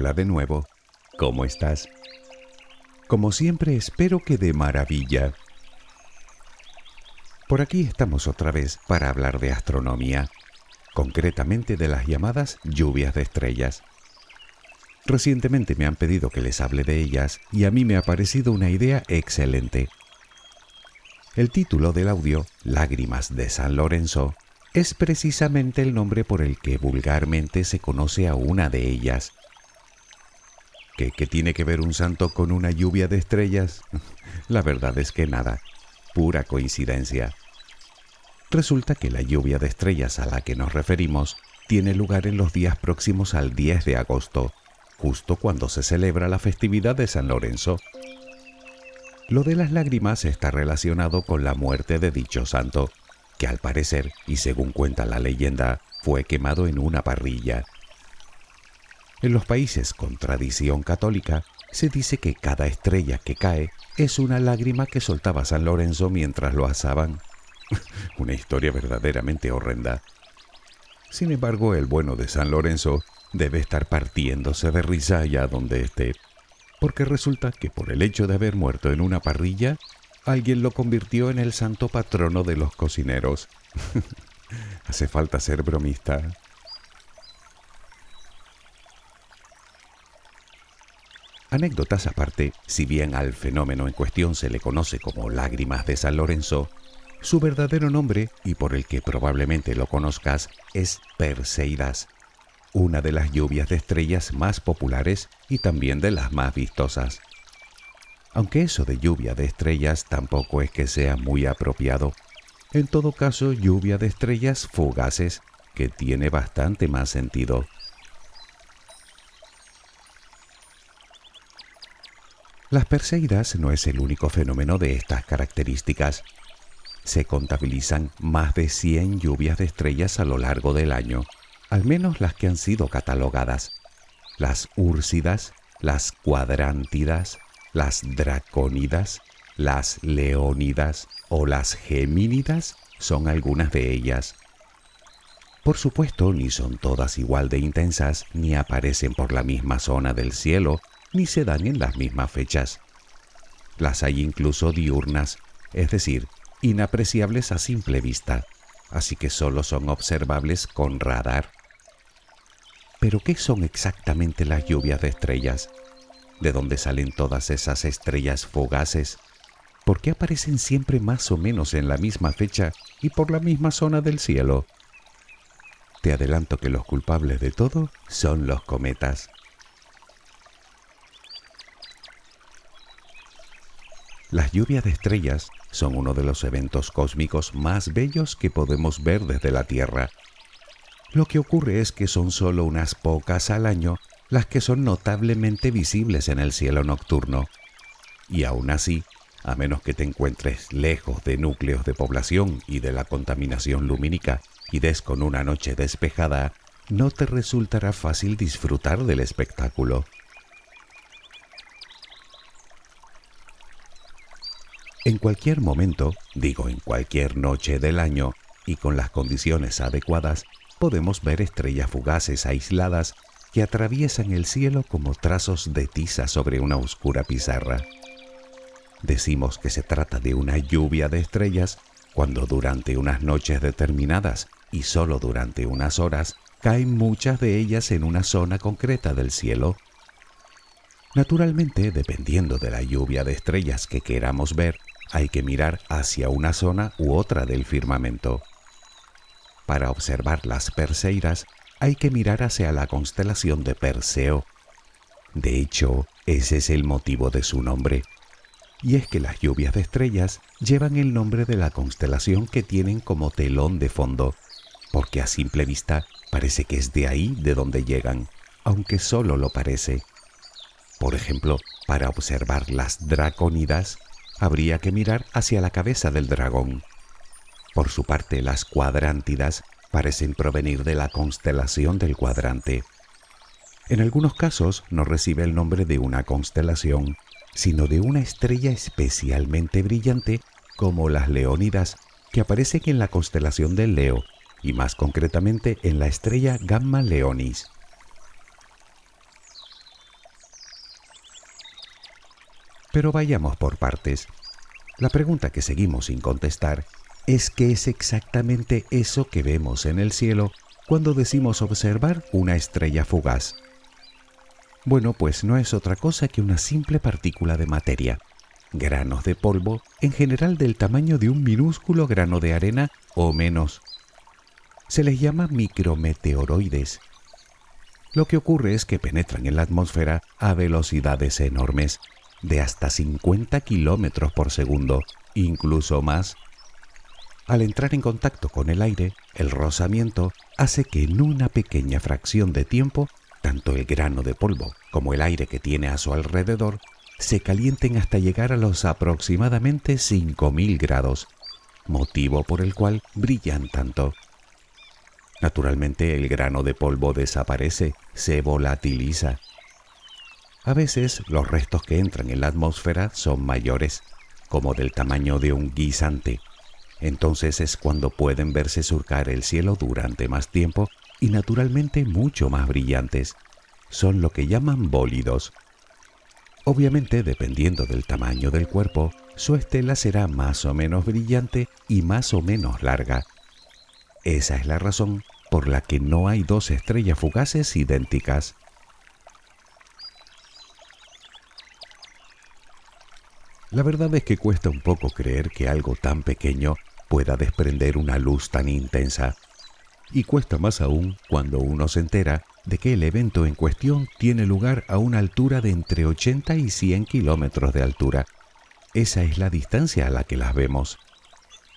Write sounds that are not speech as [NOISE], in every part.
Hola de nuevo. ¿Cómo estás? Como siempre espero que de maravilla. Por aquí estamos otra vez para hablar de astronomía, concretamente de las llamadas lluvias de estrellas. Recientemente me han pedido que les hable de ellas y a mí me ha parecido una idea excelente. El título del audio, Lágrimas de San Lorenzo, es precisamente el nombre por el que vulgarmente se conoce a una de ellas. ¿Qué, tiene que ver un santo con una lluvia de estrellas? [LAUGHS] La verdad es que nada, pura coincidencia. Resulta que la lluvia de estrellas a la que nos referimos tiene lugar en los días próximos al 10 de agosto, justo cuando se celebra la festividad de San Lorenzo. Lo de las lágrimas está relacionado con la muerte de dicho santo, que al parecer, y según cuenta la leyenda, fue quemado en una parrilla. En los países con tradición católica, se dice que cada estrella que cae es una lágrima que soltaba San Lorenzo mientras lo asaban. [LAUGHS] una historia verdaderamente horrenda. Sin embargo, el bueno de San Lorenzo debe estar partiéndose de risa allá donde esté, porque resulta que por el hecho de haber muerto en una parrilla, alguien lo convirtió en el santo patrono de los cocineros. [LAUGHS] Hace falta ser bromista. Anécdotas aparte, si bien al fenómeno en cuestión se le conoce como lágrimas de San Lorenzo, su verdadero nombre, y por el que probablemente lo conozcas, es Perseidas, una de las lluvias de estrellas más populares y también de las más vistosas. Aunque eso de lluvia de estrellas tampoco es que sea muy apropiado. En todo caso, lluvia de estrellas fugaces, que tiene bastante más sentido. Las Perseidas no es el único fenómeno de estas características. Se contabilizan más de 100 lluvias de estrellas a lo largo del año, al menos las que han sido catalogadas. Las úrsidas, las cuadrántidas, las dracónidas, las leónidas o las gemínidas son algunas de ellas. Por supuesto, ni son todas igual de intensas, ni aparecen por la misma zona del cielo, ni se dan en las mismas fechas. Las hay incluso diurnas, es decir, inapreciables a simple vista, así que solo son observables con radar. Pero ¿qué son exactamente las lluvias de estrellas? ¿De dónde salen todas esas estrellas fugaces? ¿Por qué aparecen siempre más o menos en la misma fecha y por la misma zona del cielo? Te adelanto que los culpables de todo son los cometas. Las lluvias de estrellas son uno de los eventos cósmicos más bellos que podemos ver desde la Tierra. Lo que ocurre es que son solo unas pocas al año las que son notablemente visibles en el cielo nocturno. Y aún así, a menos que te encuentres lejos de núcleos de población y de la contaminación lumínica y des con una noche despejada, no te resultará fácil disfrutar del espectáculo. En cualquier momento, digo en cualquier noche del año, y con las condiciones adecuadas, podemos ver estrellas fugaces aisladas que atraviesan el cielo como trazos de tiza sobre una oscura pizarra. Decimos que se trata de una lluvia de estrellas cuando durante unas noches determinadas y solo durante unas horas caen muchas de ellas en una zona concreta del cielo. Naturalmente, dependiendo de la lluvia de estrellas que queramos ver, hay que mirar hacia una zona u otra del firmamento. Para observar las Perseidas hay que mirar hacia la constelación de Perseo. De hecho, ese es el motivo de su nombre. Y es que las lluvias de estrellas llevan el nombre de la constelación que tienen como telón de fondo, porque a simple vista parece que es de ahí de donde llegan, aunque solo lo parece. Por ejemplo, para observar las dracónidas, habría que mirar hacia la cabeza del dragón. Por su parte, las cuadrántidas parecen provenir de la constelación del cuadrante. En algunos casos no recibe el nombre de una constelación, sino de una estrella especialmente brillante como las Leónidas, que aparecen en la constelación del Leo y más concretamente en la estrella Gamma Leonis. Pero vayamos por partes. La pregunta que seguimos sin contestar es qué es exactamente eso que vemos en el cielo cuando decimos observar una estrella fugaz. Bueno, pues no es otra cosa que una simple partícula de materia, granos de polvo, en general del tamaño de un minúsculo grano de arena o menos. Se les llama micrometeoroides. Lo que ocurre es que penetran en la atmósfera a velocidades enormes, de hasta 50 kilómetros por segundo, incluso más. Al entrar en contacto con el aire, el rozamiento hace que en una pequeña fracción de tiempo, tanto el grano de polvo como el aire que tiene a su alrededor se calienten hasta llegar a los aproximadamente 5.000 grados, motivo por el cual brillan tanto. Naturalmente el grano de polvo desaparece, se volatiliza. A veces los restos que entran en la atmósfera son mayores, como del tamaño de un guisante, entonces es cuando pueden verse surcar el cielo durante más tiempo y naturalmente mucho más brillantes. Son lo que llaman bólidos. Obviamente, dependiendo del tamaño del cuerpo, su estela será más o menos brillante y más o menos larga. Esa es la razón por la que no hay dos estrellas fugaces idénticas. La verdad es que cuesta un poco creer que algo tan pequeño pueda desprender una luz tan intensa. Y cuesta más aún cuando uno se entera de que el evento en cuestión tiene lugar a una altura de entre 80 y 100 kilómetros de altura. Esa es la distancia a la que las vemos,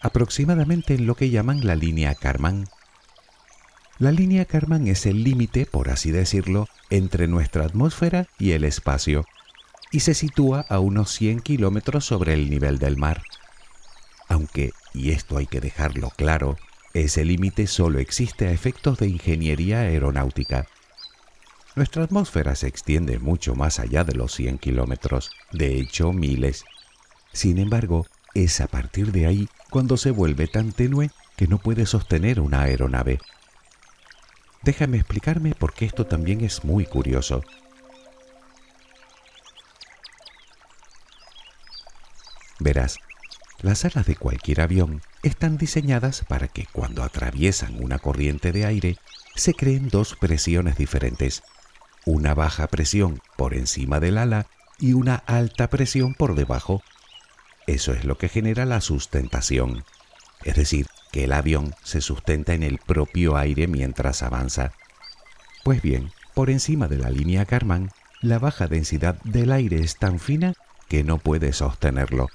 aproximadamente en lo que llaman la línea Karman. La línea Karman es el límite, por así decirlo, entre nuestra atmósfera y el espacio, y se sitúa a unos 100 kilómetros sobre el nivel del mar aunque, y esto hay que dejarlo claro, ese límite solo existe a efectos de ingeniería aeronáutica. Nuestra atmósfera se extiende mucho más allá de los 100 kilómetros, de hecho miles. Sin embargo, es a partir de ahí cuando se vuelve tan tenue que no puede sostener una aeronave. Déjame explicarme porque esto también es muy curioso. Verás, las alas de cualquier avión están diseñadas para que cuando atraviesan una corriente de aire se creen dos presiones diferentes, una baja presión por encima del ala y una alta presión por debajo. Eso es lo que genera la sustentación, es decir, que el avión se sustenta en el propio aire mientras avanza. Pues bien, por encima de la línea Karman, la baja densidad del aire es tan fina que no puede sostenerlo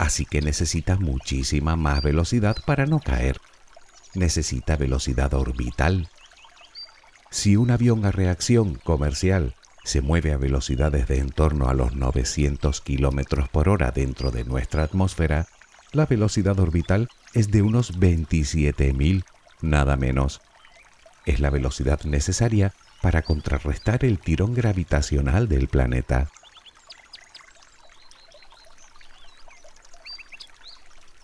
así que necesita muchísima más velocidad para no caer. Necesita velocidad orbital. Si un avión a reacción comercial se mueve a velocidades de en torno a los 900 km por hora dentro de nuestra atmósfera, la velocidad orbital es de unos 27.000, nada menos. Es la velocidad necesaria para contrarrestar el tirón gravitacional del planeta.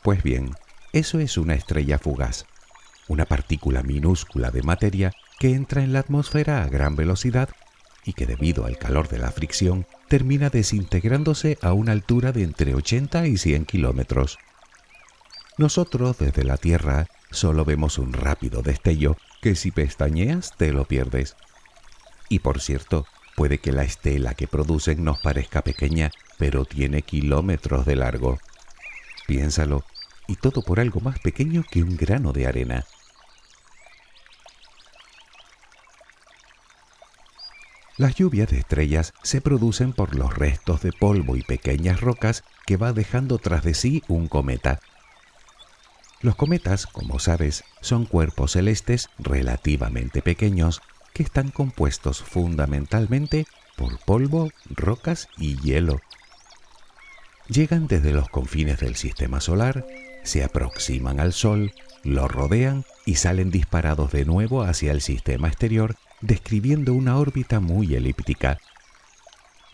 Pues bien, eso es una estrella fugaz, una partícula minúscula de materia que entra en la atmósfera a gran velocidad y que debido al calor de la fricción termina desintegrándose a una altura de entre 80 y 100 kilómetros. Nosotros desde la Tierra solo vemos un rápido destello que si pestañeas te lo pierdes. Y por cierto, puede que la estela que producen nos parezca pequeña, pero tiene kilómetros de largo. Piénsalo, y todo por algo más pequeño que un grano de arena. Las lluvias de estrellas se producen por los restos de polvo y pequeñas rocas que va dejando tras de sí un cometa. Los cometas, como sabes, son cuerpos celestes relativamente pequeños que están compuestos fundamentalmente por polvo, rocas y hielo. Llegan desde los confines del sistema solar se aproximan al Sol, lo rodean y salen disparados de nuevo hacia el sistema exterior, describiendo una órbita muy elíptica.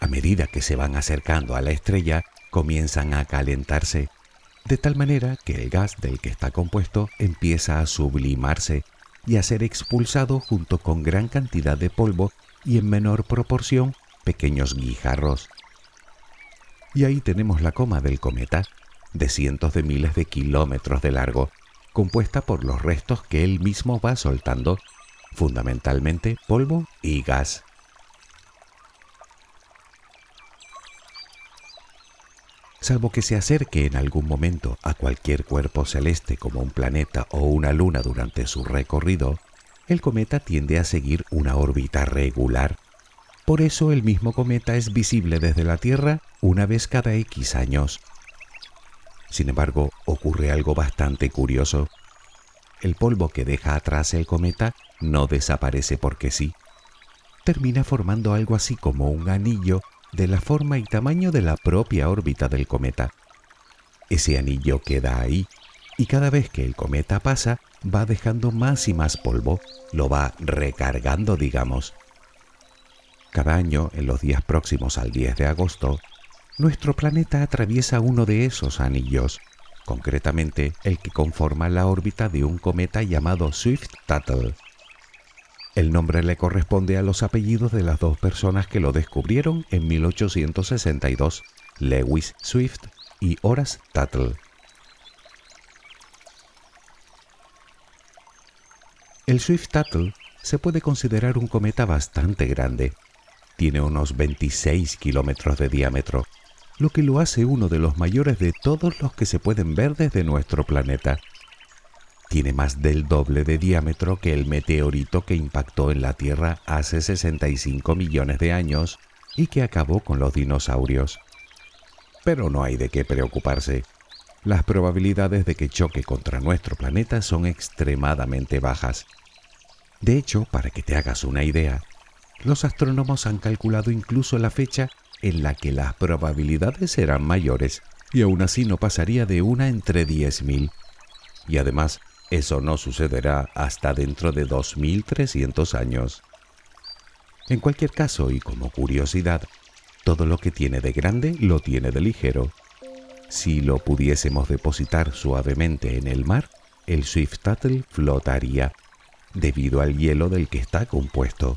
A medida que se van acercando a la estrella, comienzan a calentarse, de tal manera que el gas del que está compuesto empieza a sublimarse y a ser expulsado junto con gran cantidad de polvo y en menor proporción pequeños guijarros. Y ahí tenemos la coma del cometa, de cientos de miles de kilómetros de largo, compuesta por los restos que él mismo va soltando, fundamentalmente polvo y gas. Salvo que se acerque en algún momento a cualquier cuerpo celeste como un planeta o una luna durante su recorrido, el cometa tiende a seguir una órbita regular. Por eso el mismo cometa es visible desde la Tierra una vez cada X años. Sin embargo, ocurre algo bastante curioso. El polvo que deja atrás el cometa no desaparece porque sí. Termina formando algo así como un anillo de la forma y tamaño de la propia órbita del cometa. Ese anillo queda ahí y cada vez que el cometa pasa va dejando más y más polvo, lo va recargando, digamos. Cada año, en los días próximos al 10 de agosto, nuestro planeta atraviesa uno de esos anillos, concretamente el que conforma la órbita de un cometa llamado Swift-Tuttle. El nombre le corresponde a los apellidos de las dos personas que lo descubrieron en 1862, Lewis Swift y Horace Tuttle. El Swift-Tuttle se puede considerar un cometa bastante grande. Tiene unos 26 kilómetros de diámetro, lo que lo hace uno de los mayores de todos los que se pueden ver desde nuestro planeta. Tiene más del doble de diámetro que el meteorito que impactó en la Tierra hace 65 millones de años y que acabó con los dinosaurios. Pero no hay de qué preocuparse. Las probabilidades de que choque contra nuestro planeta son extremadamente bajas. De hecho, para que te hagas una idea, los astrónomos han calculado incluso la fecha en la que las probabilidades serán mayores y aún así no pasaría de una entre 10.000. Y además, eso no sucederá hasta dentro de 2.300 años. En cualquier caso, y como curiosidad, todo lo que tiene de grande lo tiene de ligero. Si lo pudiésemos depositar suavemente en el mar, el Swift Tuttle flotaría debido al hielo del que está compuesto.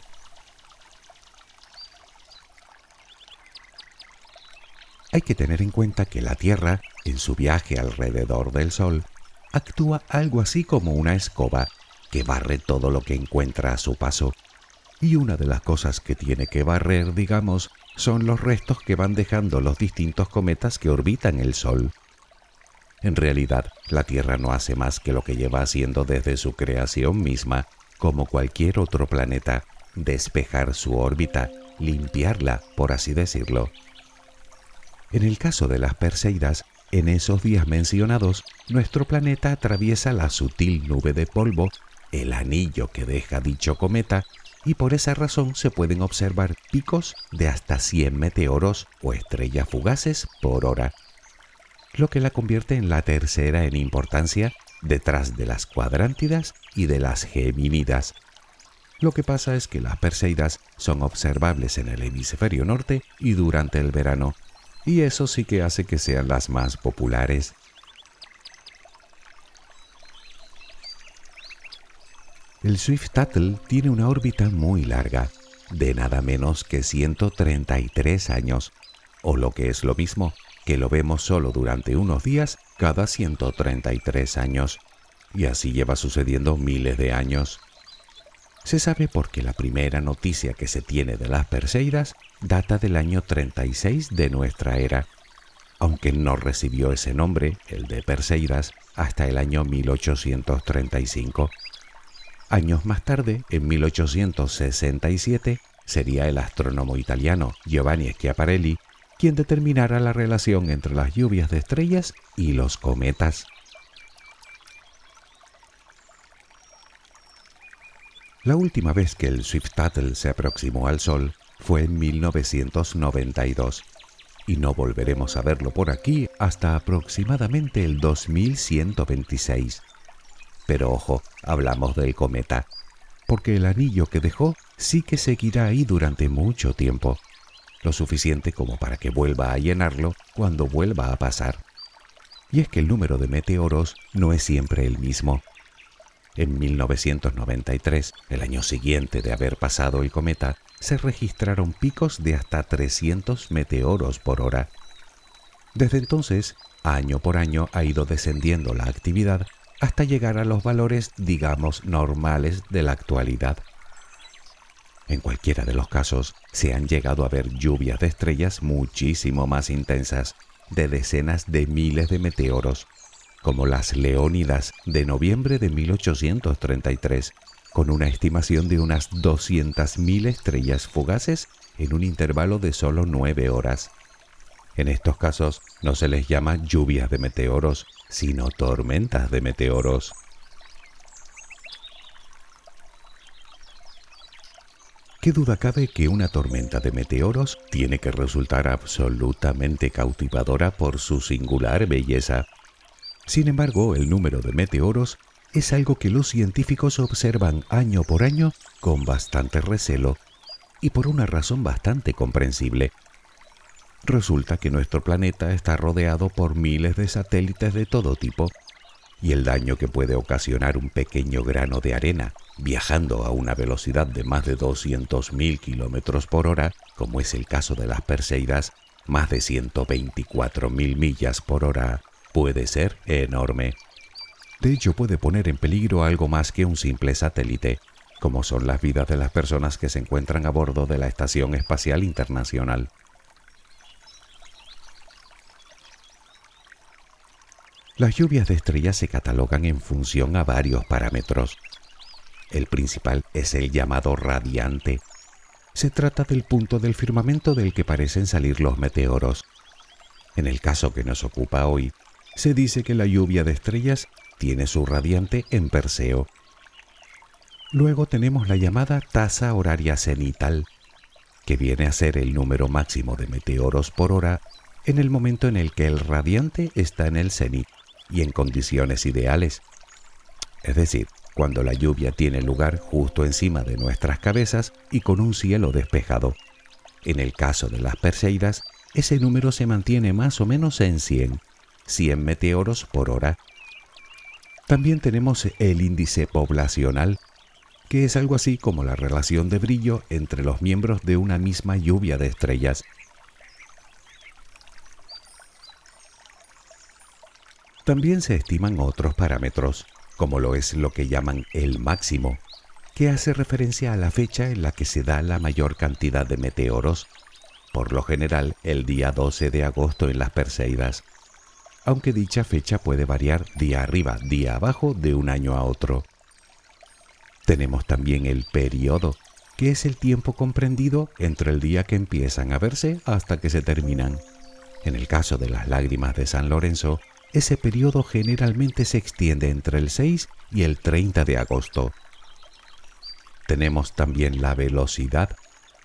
Hay que tener en cuenta que la Tierra, en su viaje alrededor del Sol, actúa algo así como una escoba que barre todo lo que encuentra a su paso. Y una de las cosas que tiene que barrer, digamos, son los restos que van dejando los distintos cometas que orbitan el Sol. En realidad, la Tierra no hace más que lo que lleva haciendo desde su creación misma, como cualquier otro planeta, despejar su órbita, limpiarla, por así decirlo. En el caso de las Perseidas, en esos días mencionados, nuestro planeta atraviesa la sutil nube de polvo, el anillo que deja dicho cometa, y por esa razón se pueden observar picos de hasta 100 meteoros o estrellas fugaces por hora lo que la convierte en la tercera en importancia detrás de las cuadrántidas y de las gemínidas. Lo que pasa es que las Perseidas son observables en el hemisferio norte y durante el verano, y eso sí que hace que sean las más populares. El Swift Tuttle tiene una órbita muy larga, de nada menos que 133 años, o lo que es lo mismo, que lo vemos solo durante unos días cada 133 años, y así lleva sucediendo miles de años. Se sabe porque la primera noticia que se tiene de las Perseidas data del año 36 de nuestra era, aunque no recibió ese nombre, el de Perseidas, hasta el año 1835. Años más tarde, en 1867, sería el astrónomo italiano Giovanni Schiaparelli quien determinara la relación entre las lluvias de estrellas y los cometas. La última vez que el Swift-Tuttle se aproximó al Sol fue en 1992 y no volveremos a verlo por aquí hasta aproximadamente el 2126. Pero ojo, hablamos del cometa, porque el anillo que dejó sí que seguirá ahí durante mucho tiempo lo suficiente como para que vuelva a llenarlo cuando vuelva a pasar. Y es que el número de meteoros no es siempre el mismo. En 1993, el año siguiente de haber pasado el cometa, se registraron picos de hasta 300 meteoros por hora. Desde entonces, año por año ha ido descendiendo la actividad hasta llegar a los valores, digamos, normales de la actualidad. En cualquiera de los casos, se han llegado a ver lluvias de estrellas muchísimo más intensas, de decenas de miles de meteoros, como las Leónidas de noviembre de 1833, con una estimación de unas 200.000 estrellas fugaces en un intervalo de solo nueve horas. En estos casos no se les llama lluvias de meteoros, sino tormentas de meteoros. ¿Qué duda cabe que una tormenta de meteoros tiene que resultar absolutamente cautivadora por su singular belleza? Sin embargo, el número de meteoros es algo que los científicos observan año por año con bastante recelo y por una razón bastante comprensible. Resulta que nuestro planeta está rodeado por miles de satélites de todo tipo y el daño que puede ocasionar un pequeño grano de arena viajando a una velocidad de más de 200.000 kilómetros por hora, como es el caso de las Perseidas, más de 124.000 millas por hora, puede ser enorme. De hecho, puede poner en peligro algo más que un simple satélite, como son las vidas de las personas que se encuentran a bordo de la Estación Espacial Internacional. Las lluvias de estrellas se catalogan en función a varios parámetros. El principal es el llamado radiante. Se trata del punto del firmamento del que parecen salir los meteoros. En el caso que nos ocupa hoy, se dice que la lluvia de estrellas tiene su radiante en Perseo. Luego tenemos la llamada tasa horaria cenital, que viene a ser el número máximo de meteoros por hora en el momento en el que el radiante está en el cenit y en condiciones ideales. Es decir, cuando la lluvia tiene lugar justo encima de nuestras cabezas y con un cielo despejado. En el caso de las Perseidas, ese número se mantiene más o menos en 100, 100 meteoros por hora. También tenemos el índice poblacional, que es algo así como la relación de brillo entre los miembros de una misma lluvia de estrellas. También se estiman otros parámetros, como lo es lo que llaman el máximo, que hace referencia a la fecha en la que se da la mayor cantidad de meteoros, por lo general el día 12 de agosto en las Perseidas, aunque dicha fecha puede variar día arriba, día abajo de un año a otro. Tenemos también el periodo, que es el tiempo comprendido entre el día que empiezan a verse hasta que se terminan. En el caso de las lágrimas de San Lorenzo, ese periodo generalmente se extiende entre el 6 y el 30 de agosto. Tenemos también la velocidad,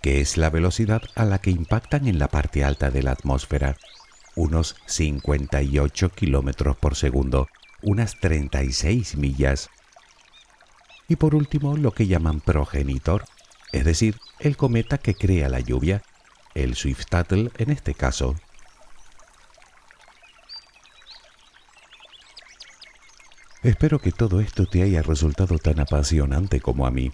que es la velocidad a la que impactan en la parte alta de la atmósfera, unos 58 kilómetros por segundo, unas 36 millas. Y por último, lo que llaman progenitor, es decir, el cometa que crea la lluvia, el Swift-Tuttle en este caso. Espero que todo esto te haya resultado tan apasionante como a mí.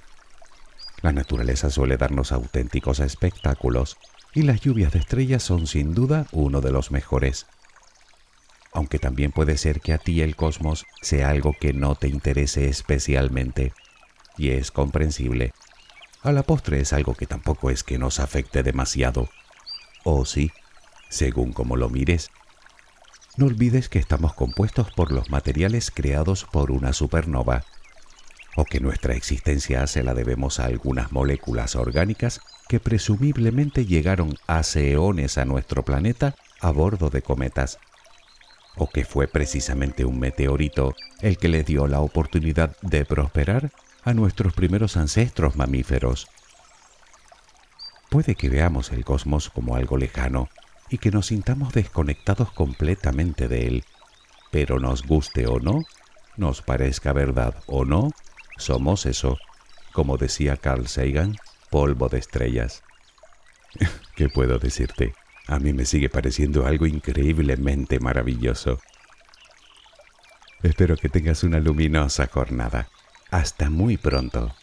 La naturaleza suele darnos auténticos espectáculos y las lluvias de estrellas son sin duda uno de los mejores. Aunque también puede ser que a ti el cosmos sea algo que no te interese especialmente, y es comprensible. A la postre es algo que tampoco es que nos afecte demasiado. O sí, según como lo mires. No olvides que estamos compuestos por los materiales creados por una supernova, o que nuestra existencia se la debemos a algunas moléculas orgánicas que presumiblemente llegaron hace eones a nuestro planeta a bordo de cometas, o que fue precisamente un meteorito el que le dio la oportunidad de prosperar a nuestros primeros ancestros mamíferos. Puede que veamos el cosmos como algo lejano, y que nos sintamos desconectados completamente de él. Pero nos guste o no, nos parezca verdad o no, somos eso, como decía Carl Sagan, polvo de estrellas. [LAUGHS] ¿Qué puedo decirte? A mí me sigue pareciendo algo increíblemente maravilloso. Espero que tengas una luminosa jornada. Hasta muy pronto.